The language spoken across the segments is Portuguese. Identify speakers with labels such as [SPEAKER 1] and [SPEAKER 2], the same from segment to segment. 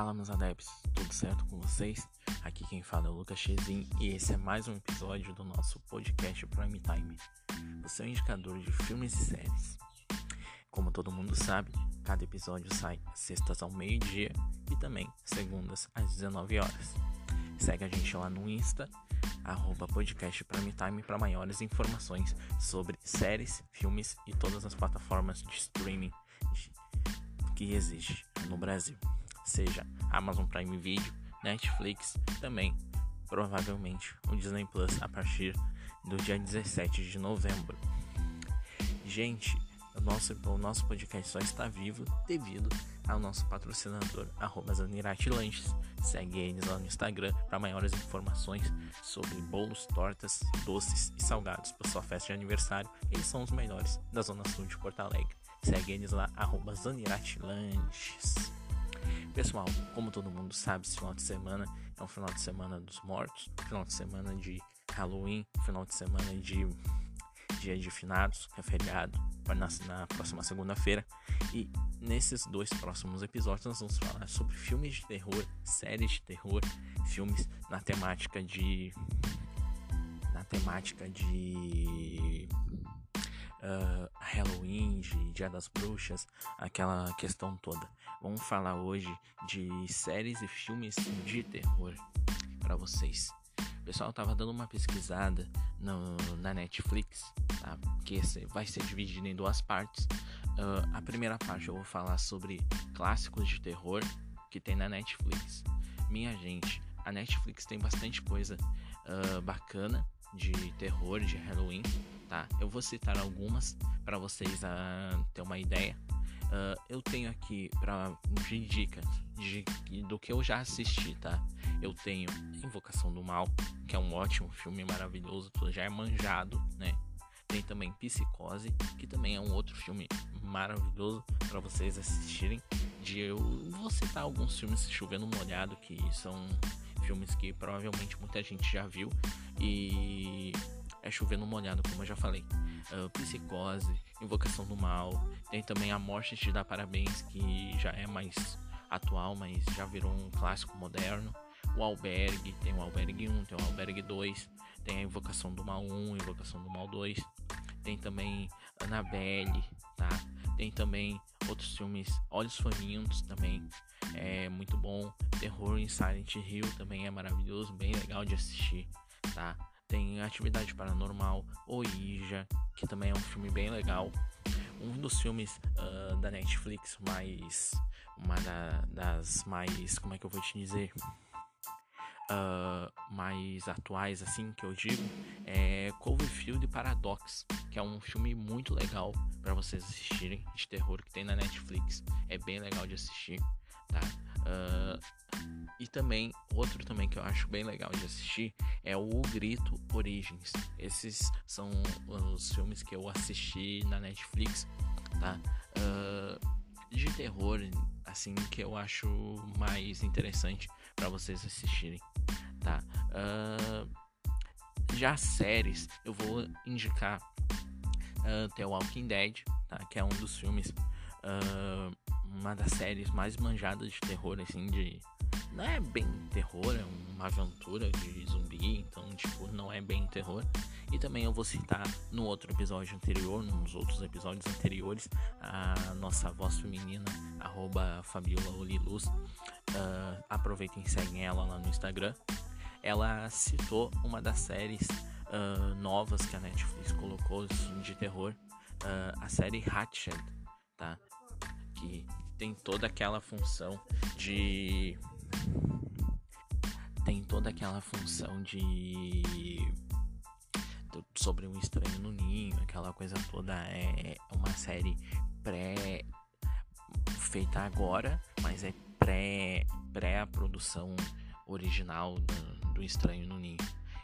[SPEAKER 1] Fala meus adeptos, tudo certo com vocês? Aqui quem fala é o Lucas Chezin e esse é mais um episódio do nosso podcast Prime Time, o seu indicador de filmes e séries. Como todo mundo sabe, cada episódio sai sextas ao meio-dia e também segundas às 19 horas. Segue a gente lá no Insta, arroba podcast Prime Time para maiores informações sobre séries, filmes e todas as plataformas de streaming que existe no Brasil, seja Amazon Prime Video, Netflix, também provavelmente o Disney Plus a partir do dia 17 de novembro. Gente, o nosso, o nosso podcast só está vivo devido ao nosso patrocinador, arroba Lanches. Segue eles lá no Instagram para maiores informações sobre bolos, tortas, doces e salgados para sua festa de aniversário. Eles são os melhores da Zona Sul de Porto Alegre. Segue eles lá, arroba. Pessoal, como todo mundo sabe, esse final de semana é um final de semana dos mortos, final de semana de Halloween, final de semana de dia de finados, que é feriado, na, na próxima segunda-feira. E nesses dois próximos episódios nós vamos falar sobre filmes de terror, séries de terror, filmes na temática de. na temática de uh, Halloween, de Dia das Bruxas, aquela questão toda. Vamos falar hoje de séries e filmes de terror para vocês. O pessoal tava dando uma pesquisada no, na Netflix, tá? que vai ser dividido em duas partes. Uh, a primeira parte eu vou falar sobre clássicos de terror que tem na Netflix. Minha gente, a Netflix tem bastante coisa uh, bacana de terror, de Halloween tá? Eu vou citar algumas para vocês uh, ter uma ideia. Uh, eu tenho aqui para de dicas de, do que eu já assisti, tá? Eu tenho Invocação do Mal, que é um ótimo filme maravilhoso, já é manjado, né? Tem também Psicose, que também é um outro filme maravilhoso para vocês assistirem. De eu vou citar alguns filmes chovendo molhado que são filmes que provavelmente muita gente já viu e é chovendo molhado, como eu já falei. Uh, psicose, Invocação do Mal, tem também A Morte Te Dá Parabéns, que já é mais atual, mas já virou um clássico moderno. O Albergue, tem o Albergue 1, tem o Albergue 2, tem a Invocação do Mal 1, Invocação do Mal 2, tem também Annabelle, tá? Tem também outros filmes, Olhos Famintos também, é muito bom. Terror em Silent Hill também é maravilhoso, bem legal de assistir, tá? Tem Atividade Paranormal, Ouija, que também é um filme bem legal. Um dos filmes uh, da Netflix mais. Uma da, das mais. Como é que eu vou te dizer? Uh, mais atuais, assim, que eu digo, é Cloverfield Paradox, que é um filme muito legal para vocês assistirem, de terror que tem na Netflix. É bem legal de assistir, tá? Uh, e também, outro também que eu acho bem legal de assistir é o Grito Origins. Esses são os filmes que eu assisti na Netflix, tá? Uh, de terror, assim, que eu acho mais interessante para vocês assistirem, tá? Uh, já séries, eu vou indicar uh, The Walking Dead, tá? Que é um dos filmes, uma das séries mais manjadas de terror, assim, de não é bem terror, é uma aventura de zumbi, então tipo, não é bem terror. E também eu vou citar no outro episódio anterior, nos outros episódios anteriores, a nossa voz feminina, arroba Fabiola Oliluz. Uh, aproveitem e seguem ela lá no Instagram. Ela citou uma das séries uh, novas que a Netflix colocou de terror, uh, a série Hatchet, tá? Que tem toda aquela função de tem toda aquela função de sobre um estranho no ninho, aquela coisa toda é uma série pré feita agora, mas é pré pré a produção original do, do estranho no ninho.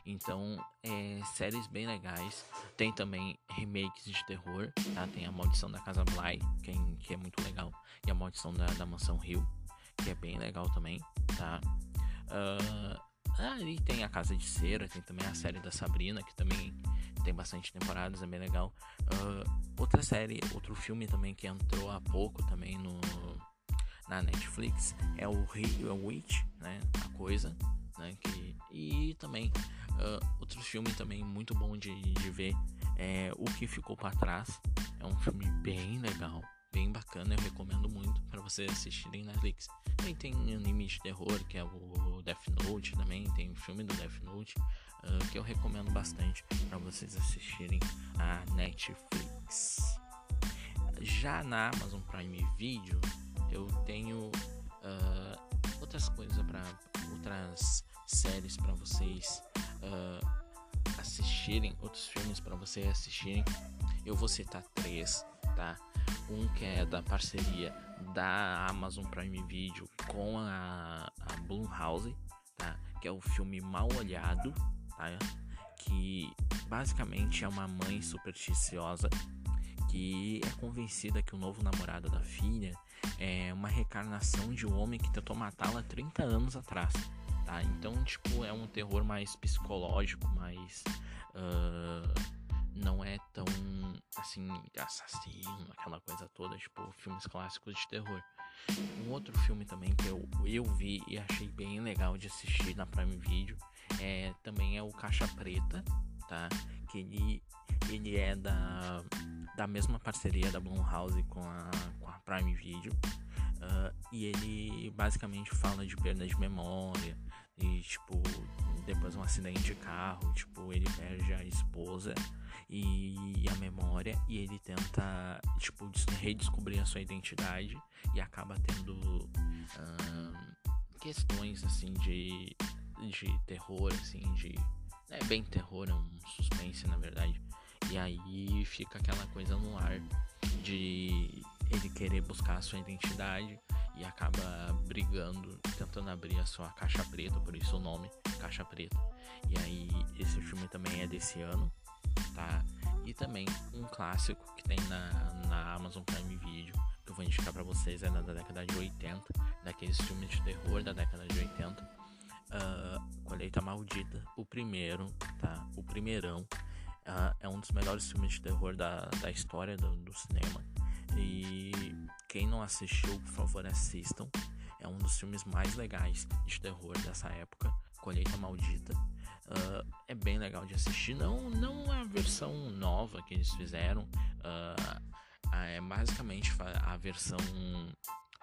[SPEAKER 1] Então, é, séries bem legais. Tem também remakes de terror, tá? Tem a Maldição da Casa Bly, que é, é muito legal, e a Maldição da, da Mansão Rio, que é bem legal também, tá? Uh, aí tem a Casa de Cera, tem também a série da Sabrina, que também tem bastante temporadas, é bem legal. Uh, outra série, outro filme também que entrou há pouco também no, na Netflix é o, o Witch, né? A coisa, né? Que, e também uh, outro filme também muito bom de, de ver é O que ficou para trás. É um filme bem legal, bem bacana, eu recomendo muito para vocês assistirem na Netflix. Também tem anime de terror, que é o Death Note também, tem filme do Death Note, uh, que eu recomendo bastante para vocês assistirem a Netflix. Já na Amazon Prime Video, eu tenho uh, outras coisas para outras séries para vocês uh, assistirem, outros filmes para vocês assistirem. Eu vou citar três, tá? Um que é da parceria da Amazon Prime Video com a, a Blumhouse, tá? Que é o filme Mal Olhado, tá? Que basicamente é uma mãe supersticiosa que é convencida que o novo namorado da filha é uma reencarnação de um homem que tentou matá-la 30 anos atrás, tá? Então, tipo, é um terror mais psicológico, mais... Uh, não é tão, assim, assassino, aquela coisa toda, tipo, filmes clássicos de terror. Um outro filme também que eu, eu vi e achei bem legal de assistir na Prime Video é, também é o Caixa Preta, tá? Que ele, ele é da, da mesma parceria da Blumhouse com a, com a Prime Video. Uh, e ele basicamente fala de perda de memória e tipo depois um acidente de carro tipo ele perde a esposa e a memória e ele tenta tipo redescobrir a sua identidade e acaba tendo questões assim de de terror assim de é bem terror é um suspense na verdade. E aí fica aquela coisa no ar de ele querer buscar a sua identidade e acaba brigando, tentando abrir a sua caixa preta, por isso o nome Caixa Preta. E aí esse filme também é desse ano, tá? E também um clássico que tem na, na Amazon Prime Video, que eu vou indicar para vocês, é da, da década de 80, daqueles filmes de terror da década de 80. Uh, ah, Colheita Maldita, o primeiro, tá? O primeirão. Uh, é um dos melhores filmes de terror da, da história do, do cinema. E quem não assistiu, por favor, assistam. É um dos filmes mais legais de terror dessa época, Colheita Maldita. Uh, é bem legal de assistir. Não, não a versão nova que eles fizeram. Uh, é basicamente a versão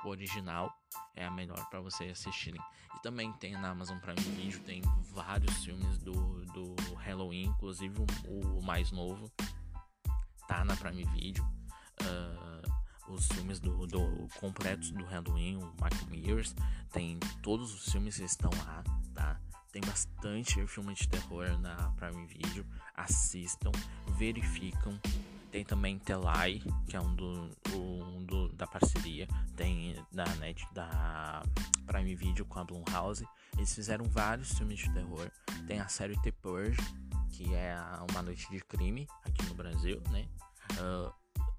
[SPEAKER 1] original é a melhor para vocês assistirem. E também tem na Amazon Prime Video tem vários filmes do, do Halloween, inclusive o, o mais novo tá na Prime Video. Uh, os filmes do, do completos do Halloween, o Michael Myers, tem todos os filmes que estão lá, tá? Tem bastante filme de terror na Prime Video. Assistam, verificam. Tem também Telai, que é um do, um do da parceria. Tem da net da Prime Video com a Blumhouse. Eles fizeram vários filmes de terror. Tem a série The Purge, que é uma noite de crime aqui no Brasil, né? Uh,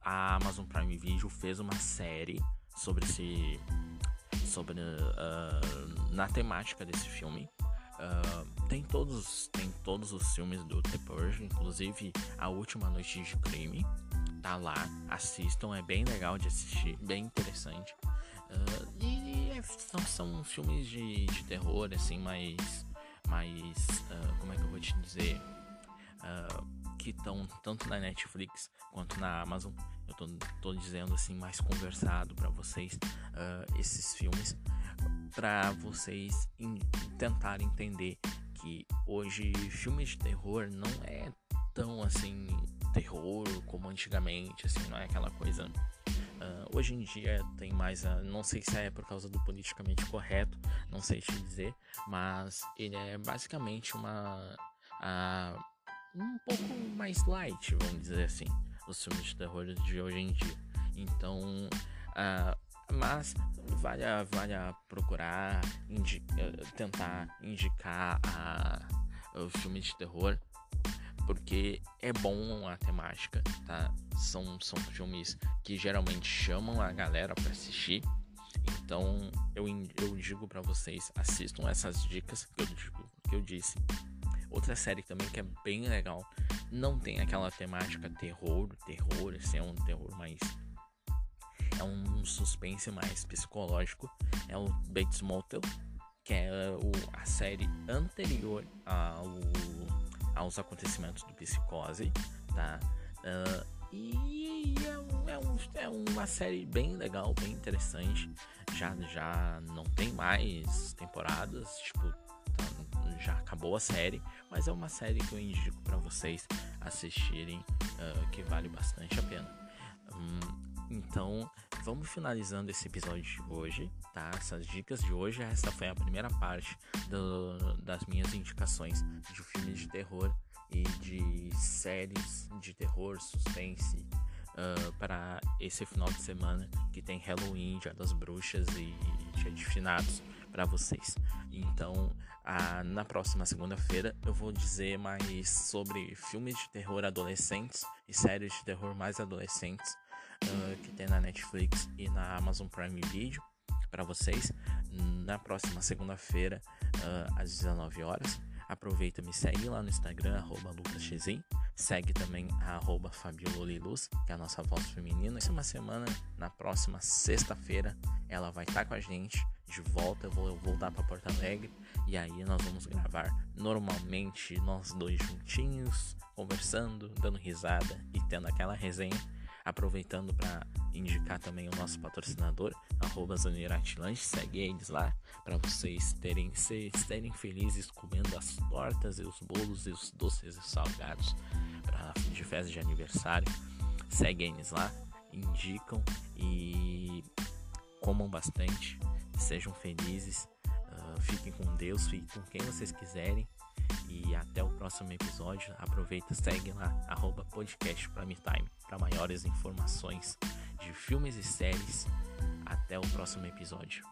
[SPEAKER 1] a Amazon Prime Video fez uma série sobre esse sobre uh, na temática desse filme. Uh, tem todos tem todos os filmes do The Purge inclusive a última noite de crime. Tá lá assistam é bem legal de assistir bem interessante. Uh, e, e são, são filmes de, de terror assim mais mais como é que eu vou te dizer que estão tanto na Netflix quanto na Amazon. Eu tô, tô dizendo assim mais conversado para vocês uh, esses filmes para vocês in, tentar entender que hoje filmes de terror não é tão assim terror como antigamente, assim, não é aquela coisa. Uh, hoje em dia tem mais, uh, não sei se é por causa do politicamente correto, não sei te dizer, mas ele é basicamente uma uh, um pouco mais light, vamos dizer assim, os filmes de terror de hoje em dia. Então, uh, mas vale a, vale a procurar indi tentar indicar a, o filme de terror porque é bom a temática, tá? São, são filmes que geralmente chamam a galera para assistir. Então eu, eu digo para vocês, assistam essas dicas que eu, digo, que eu disse Outra série também que é bem legal, não tem aquela temática terror, terror, assim, é um terror mais. É um suspense mais psicológico. É o Bates Motel, que é o, a série anterior ao, aos acontecimentos do Psicose, tá? Uh, e é, um, é, um, é, uma série bem legal, bem interessante. Já, já não tem mais temporadas, tipo, já acabou a série, mas é uma série que eu indico para vocês assistirem, uh, que vale bastante a pena. Um, então, vamos finalizando esse episódio de hoje, tá? Essas dicas de hoje, essa foi a primeira parte do, das minhas indicações de filmes de terror e de séries de terror, suspense uh, para esse final de semana que tem Halloween, Dia das Bruxas e Dia de Finados para vocês. Então, uh, na próxima segunda-feira eu vou dizer mais sobre filmes de terror adolescentes e séries de terror mais adolescentes uh, que tem na Netflix e na Amazon Prime Video para vocês na próxima segunda-feira uh, às 19 horas. Aproveita, me segue lá no Instagram, lucasxin. Segue também a arroba Fabiololiluz, que é a nossa voz feminina. Essa é uma semana, na próxima sexta-feira, ela vai estar tá com a gente de volta. Eu vou voltar para Porto Alegre e aí nós vamos gravar normalmente nós dois juntinhos, conversando, dando risada e tendo aquela resenha. Aproveitando para indicar também o nosso patrocinador, arroba Zaniratilanche, segue eles lá para vocês terem, se, serem felizes comendo as tortas e os bolos e os doces e salgados pra, de festa de aniversário. Segue eles lá, indicam e comam bastante, sejam felizes, fiquem com Deus, fiquem com quem vocês quiserem e até o próximo episódio. Aproveita, segue lá, arroba podcast Prime Time para maiores informações de filmes e séries. Até o próximo episódio.